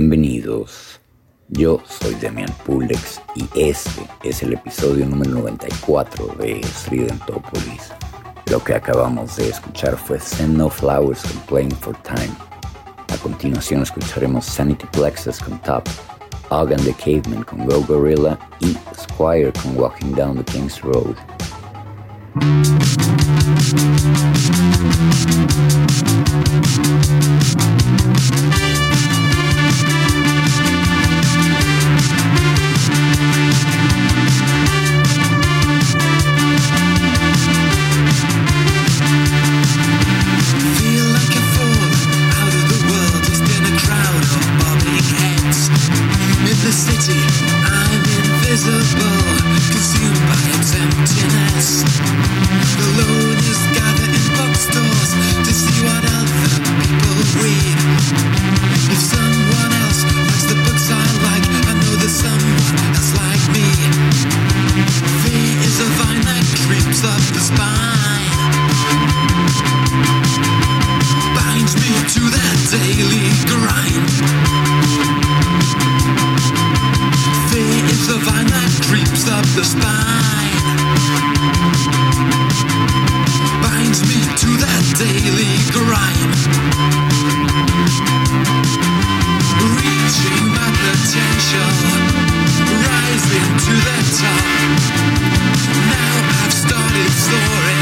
Bienvenidos. Yo soy Demian Pulex y este es el episodio número 94 de Tridentopolis. Lo que acabamos de escuchar fue Send No Flowers con Playing for Time. A continuación escucharemos Sanity Plexus con Top, Og and the Caveman con Go Gorilla y Squire con Walking Down the King's Road. city, I'm invisible, consumed by its emptiness. The loners gather in bookstores to see what other people read. If someone else likes the books I like, I know there's someone else like me. V is a vine that creeps up the spine brings me to that daily grind. Fear is the vine that creeps up the spine. Binds me to that daily grind. Reaching my potential, rising to the top. Now I've started soaring.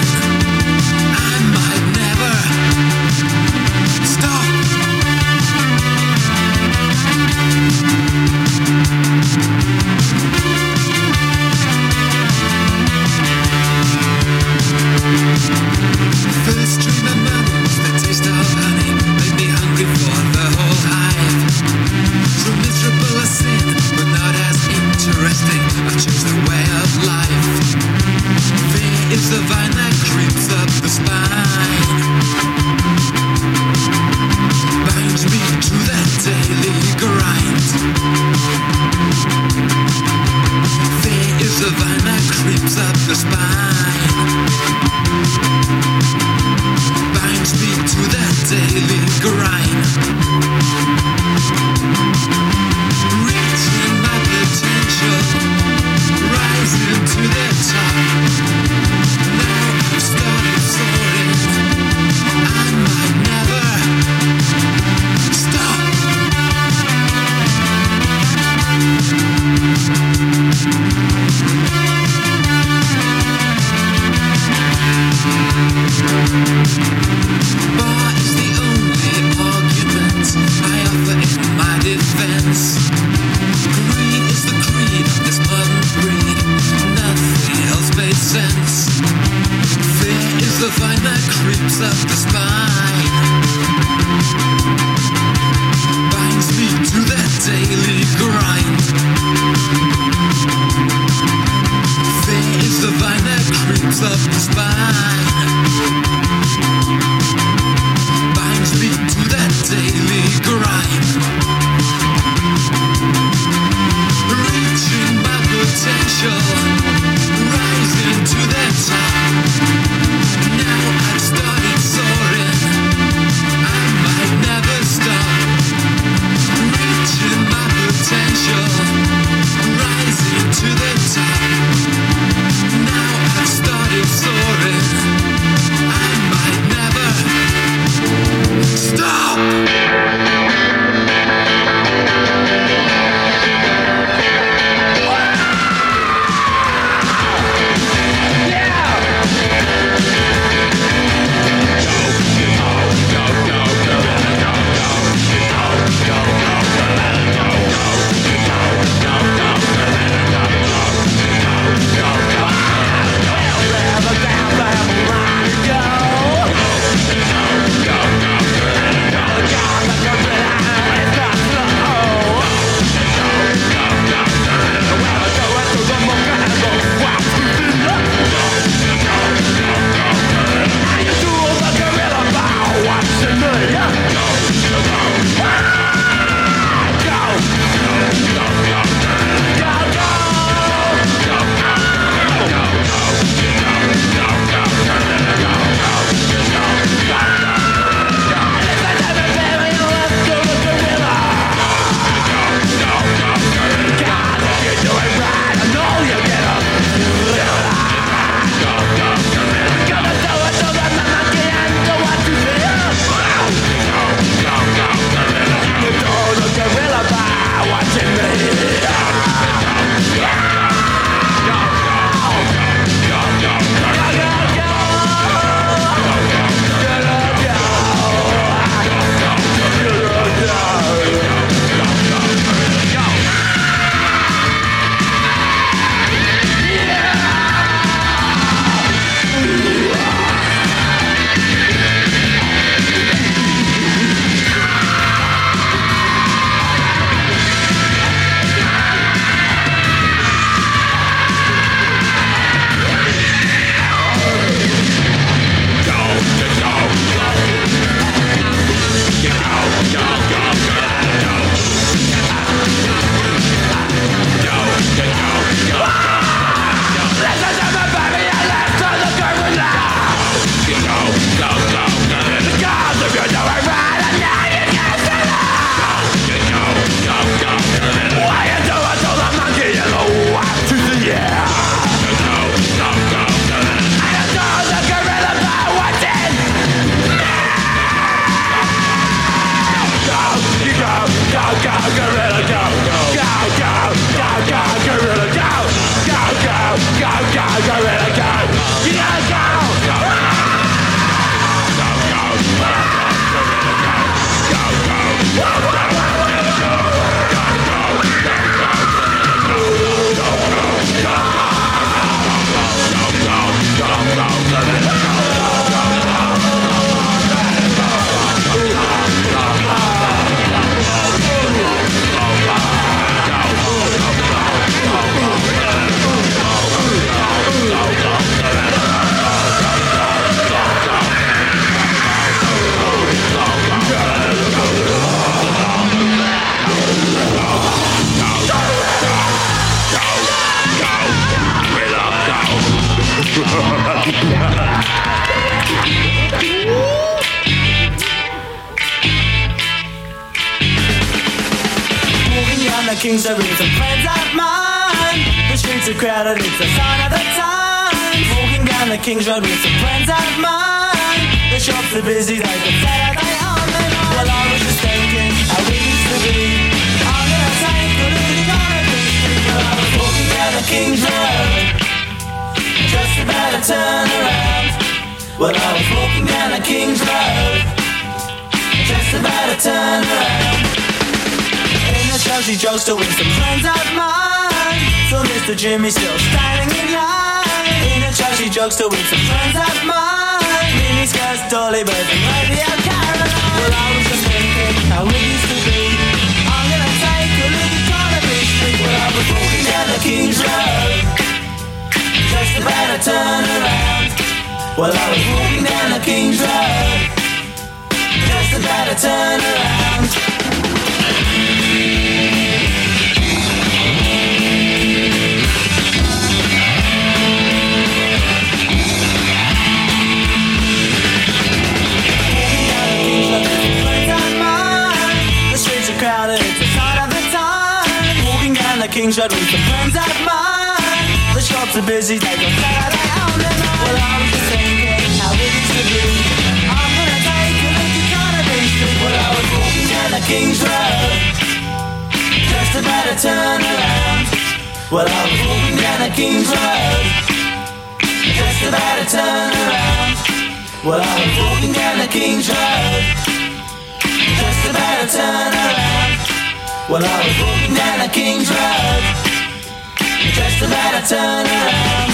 riddles, the plans out of mind. The shops are busy like a Friday on and on. Well, I'm just thinking how it used to be. I'm gonna take a look at Carnaby Street. Well, I was walking down the King's Road, just about to turn around. Well, I was walking down the King's Road, just about to turn around. Well, I was walking down the King's Road, just about to turn around. Well, I was walking down a King's Road, just about to turn around.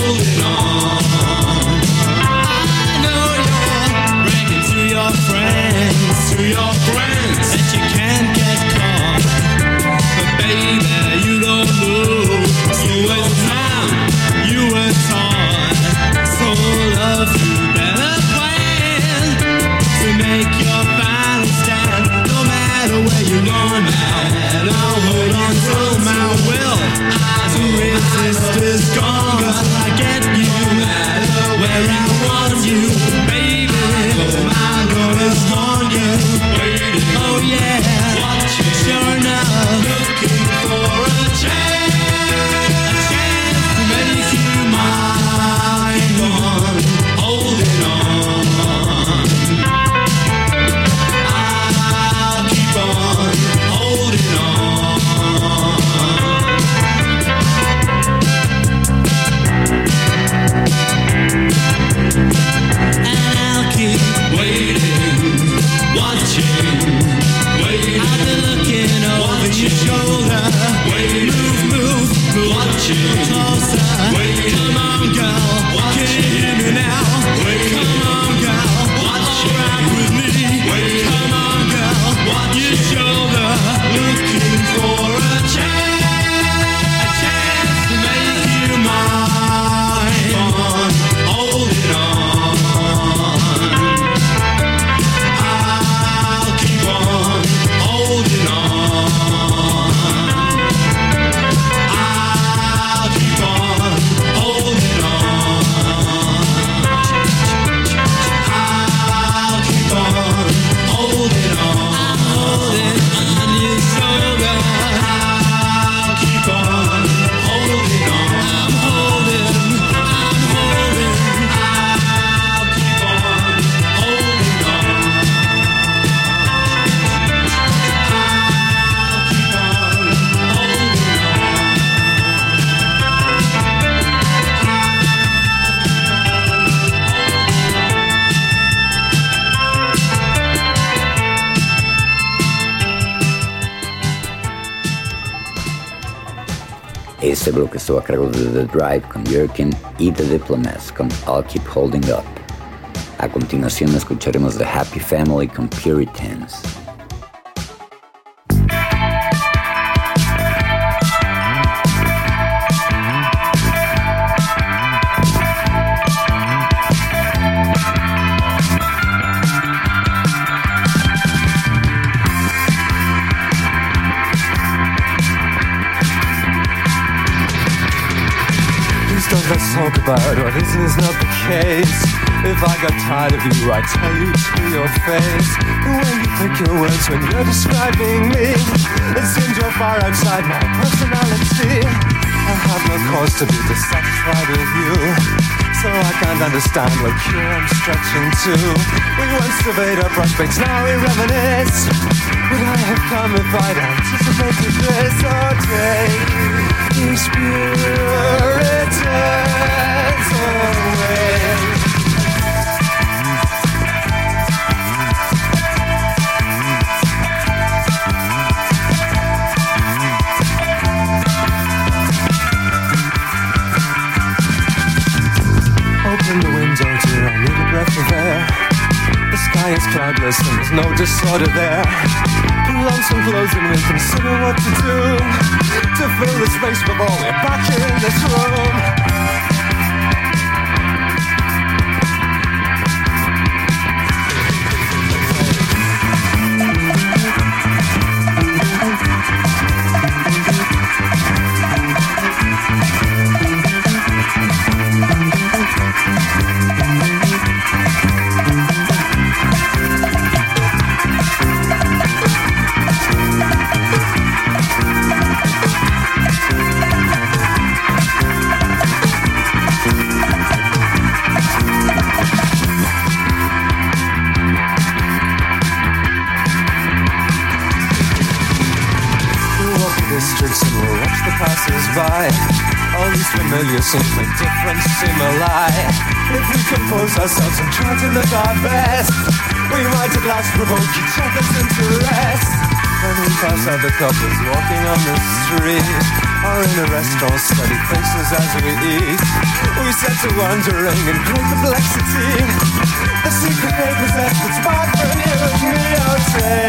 holding on. Estuvo a cargo de The Drive con Yerkin y The Diplomats con I'll Keep Holding Up. A continuación escucharemos The Happy Family con Puritans. About what is not the case. If I got tired of you, I'd tell you to your face. The way you pick your words when you're describing me, it seems you're far outside my personality. I have no cause to be dissatisfied with you. So I can't understand what cure I'm stretching to. We once surveyed our prospects, now we reminisce. Would I have come if I'd anticipated this? Oh, take these Puritans cloudless and there's no disorder there. Pull on clothes and we'll consider what to do to fill the space before we're back in this room. Seem. If we compose ourselves and try to look our best, we might at last provoke each other's interest. When we pass other couples walking on the street, or in a restaurant, study faces as we eat. We set to wondering in great perplexity. The secret they possess that's spark for you and me. Oh,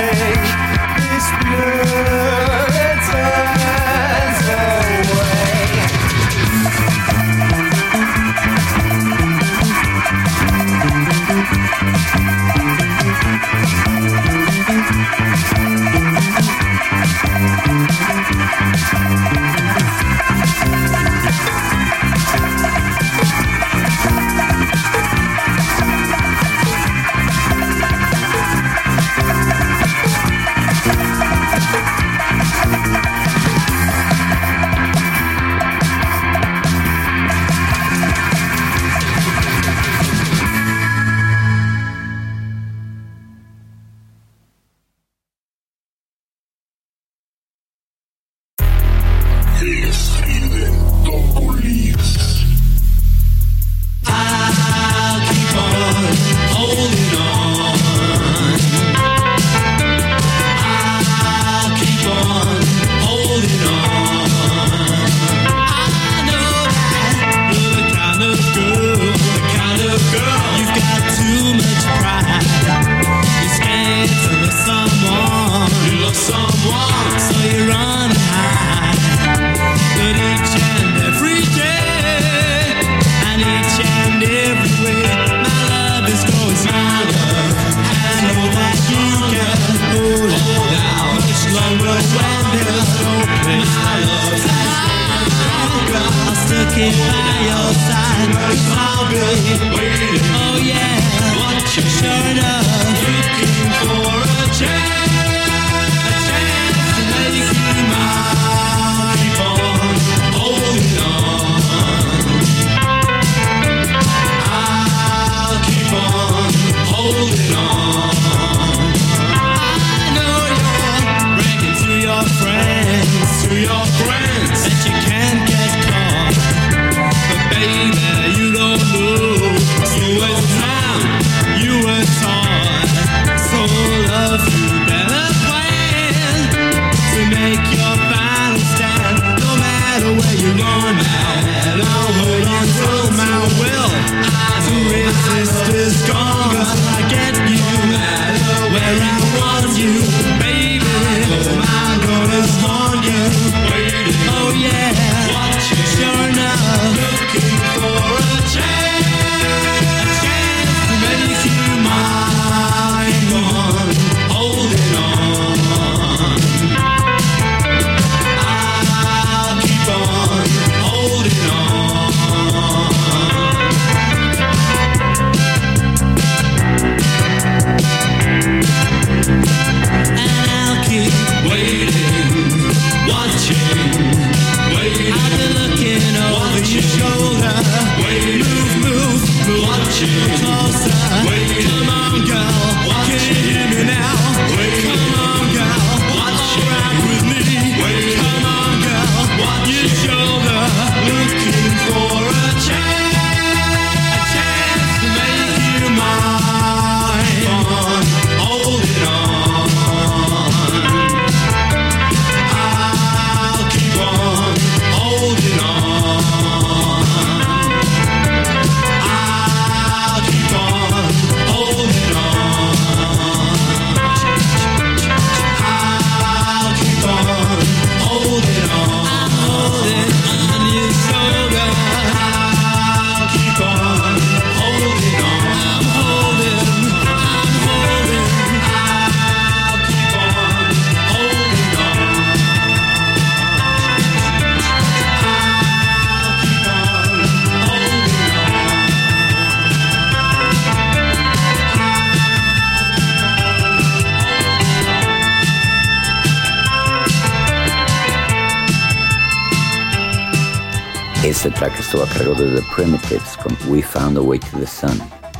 track estuvo a cargo de The Primitives con We Found a Way to the Sun.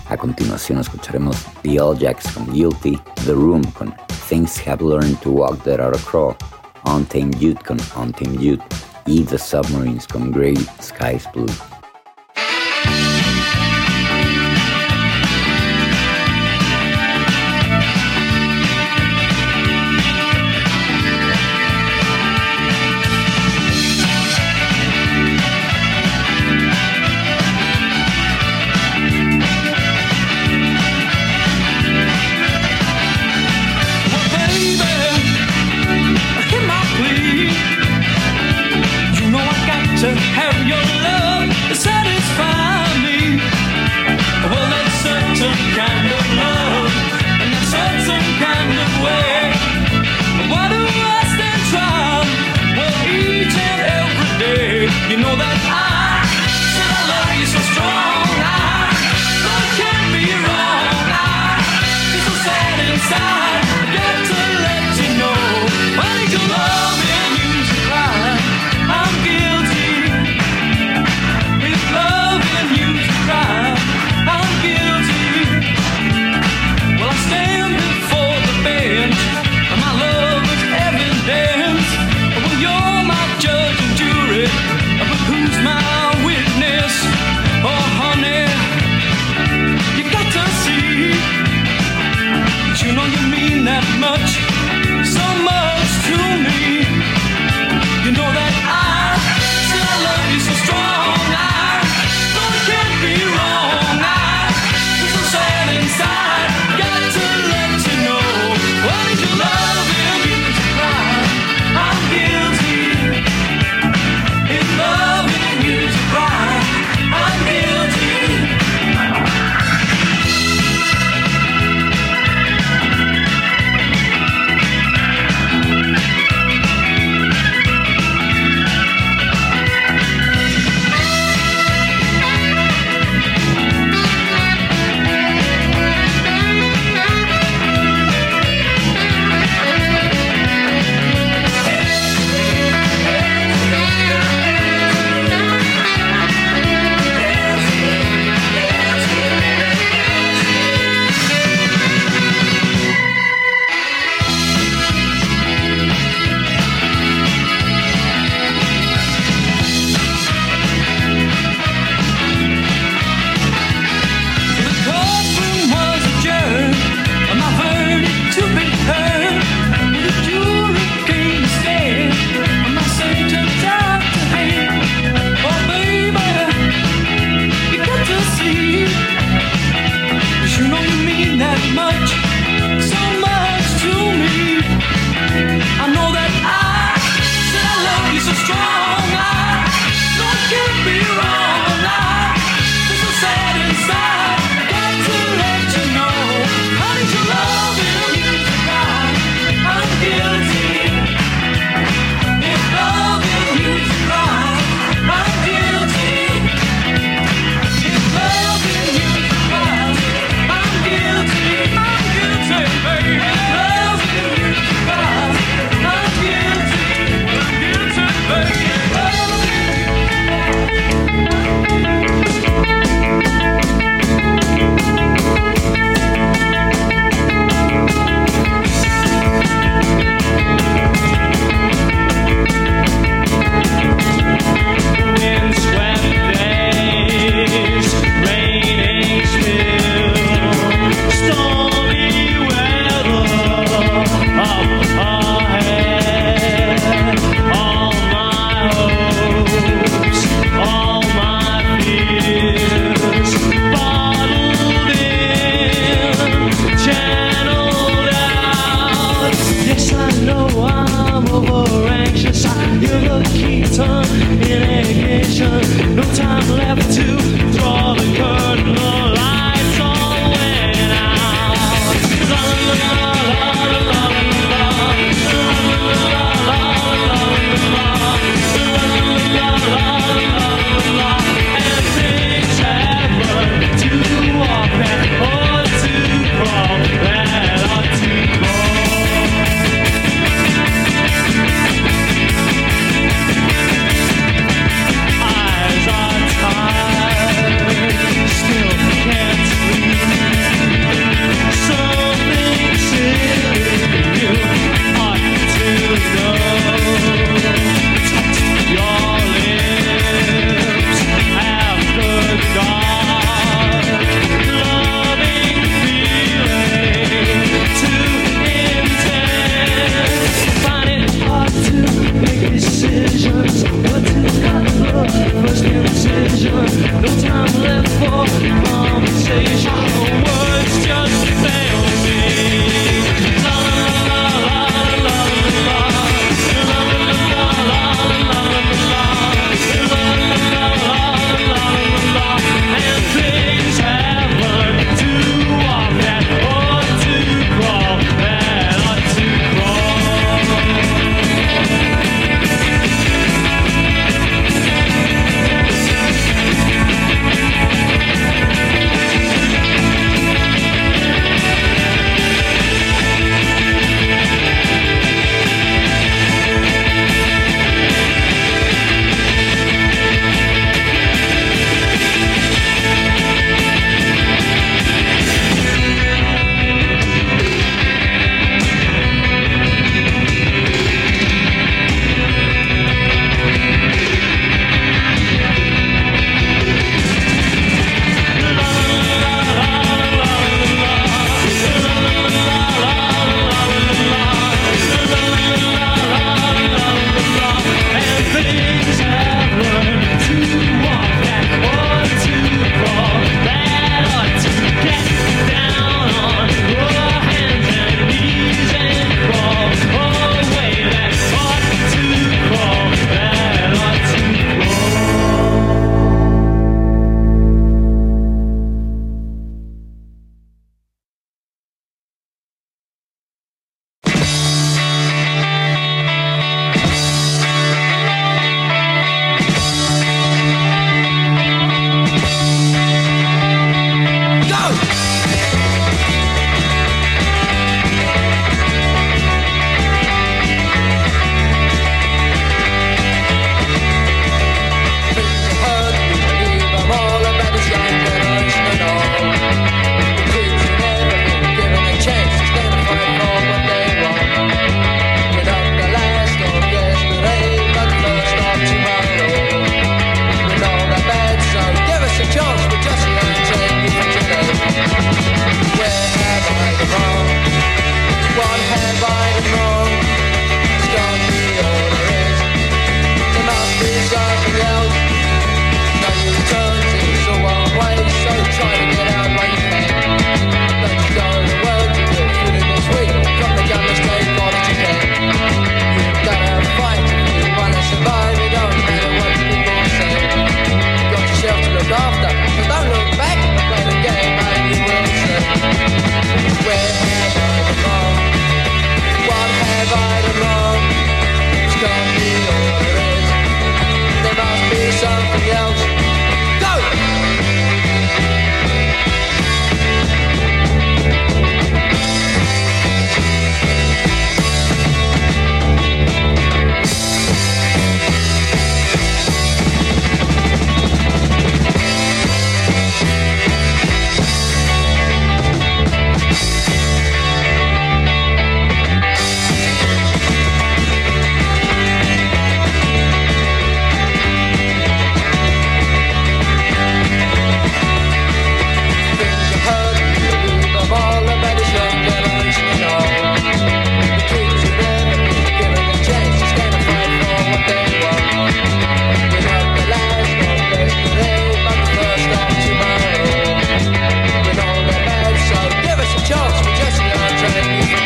A continuación escucharemos The All Jacks con Guilty, The Room con Things Have Learned to Walk That Ought to Crawl, Untamed Youth con Untamed Youth y The Submarines con Grey Skies Blue.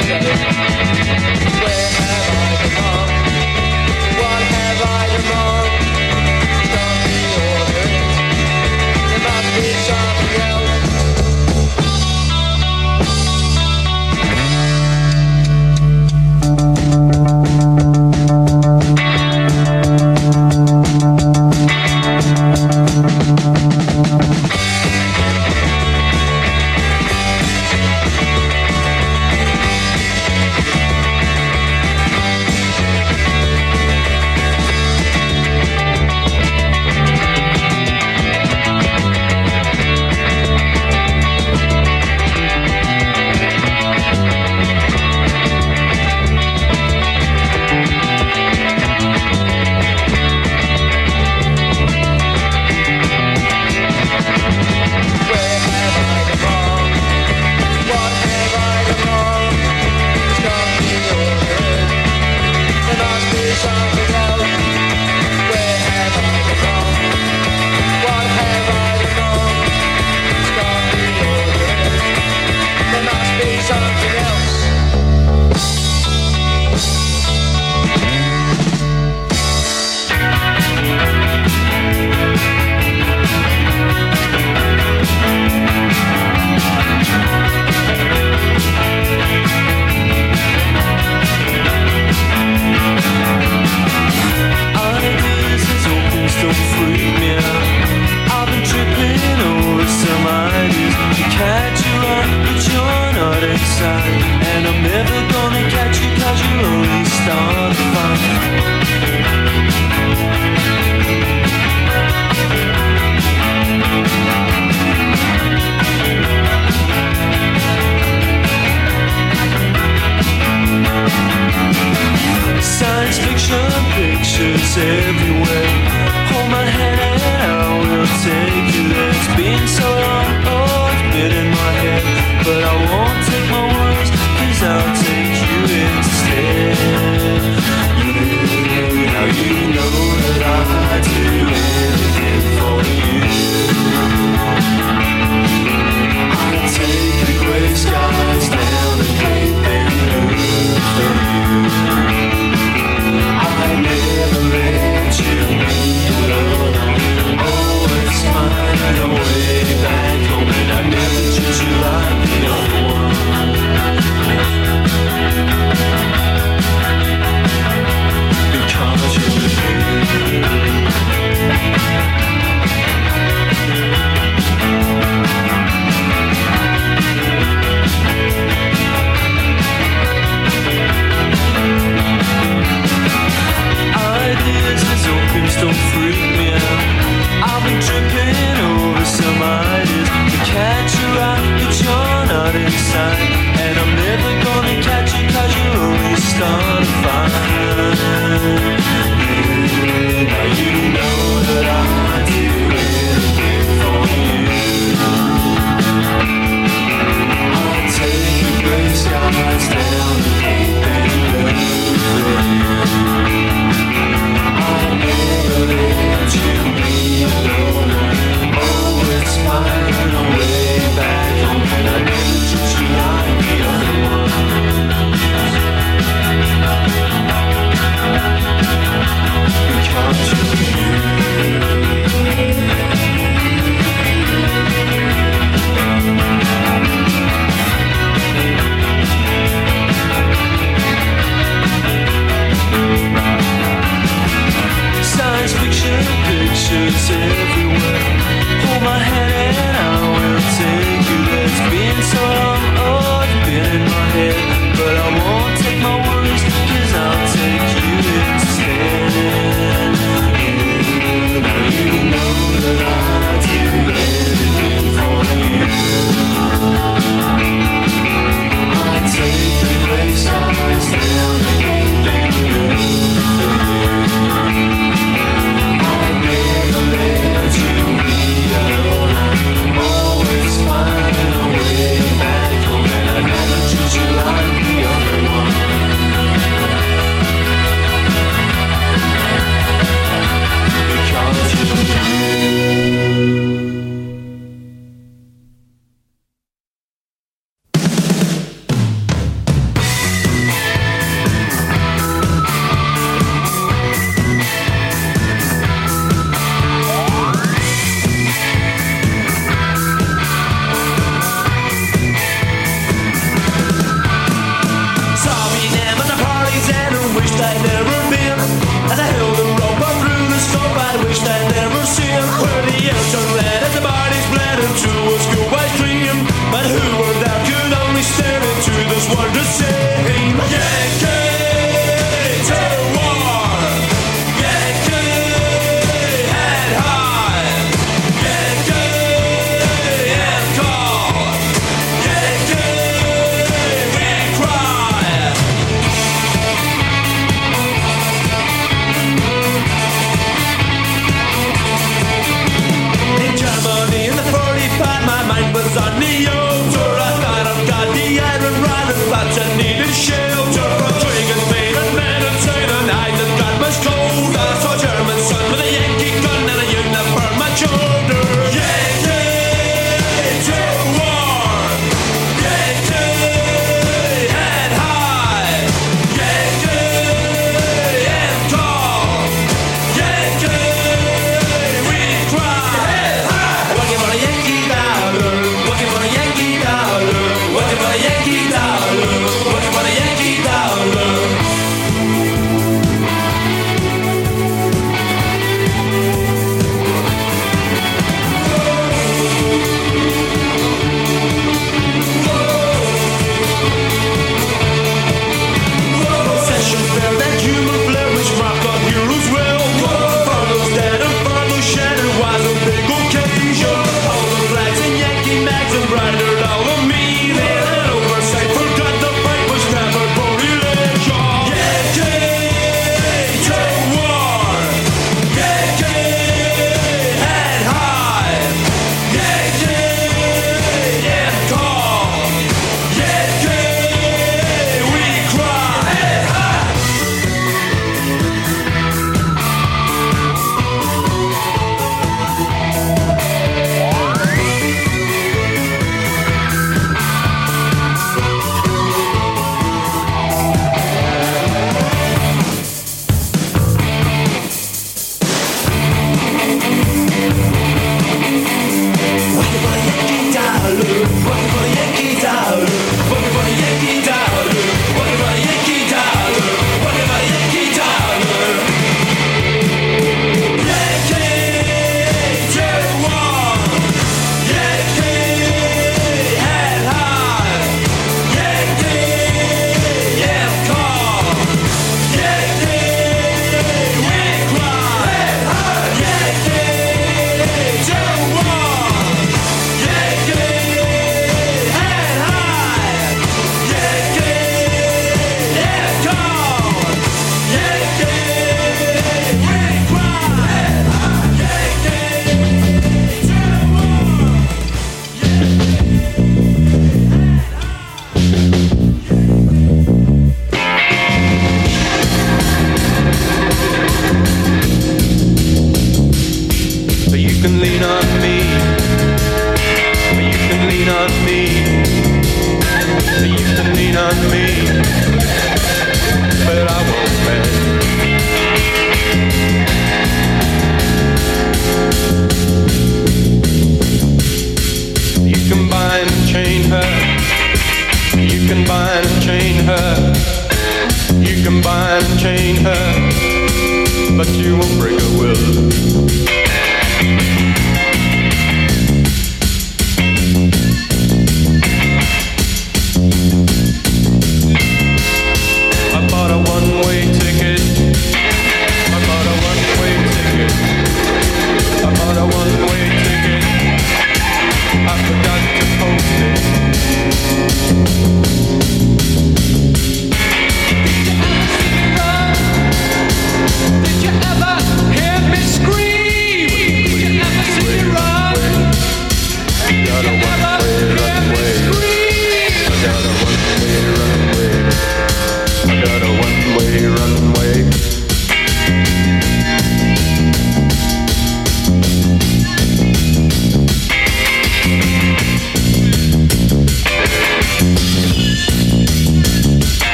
today. sun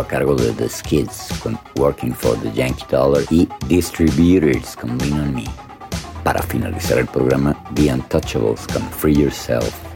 a cargo de The Skids con Working for the Yankee Dollar y Distributors con Lean on Me. Para finalizar el programa, The Untouchables con Free Yourself.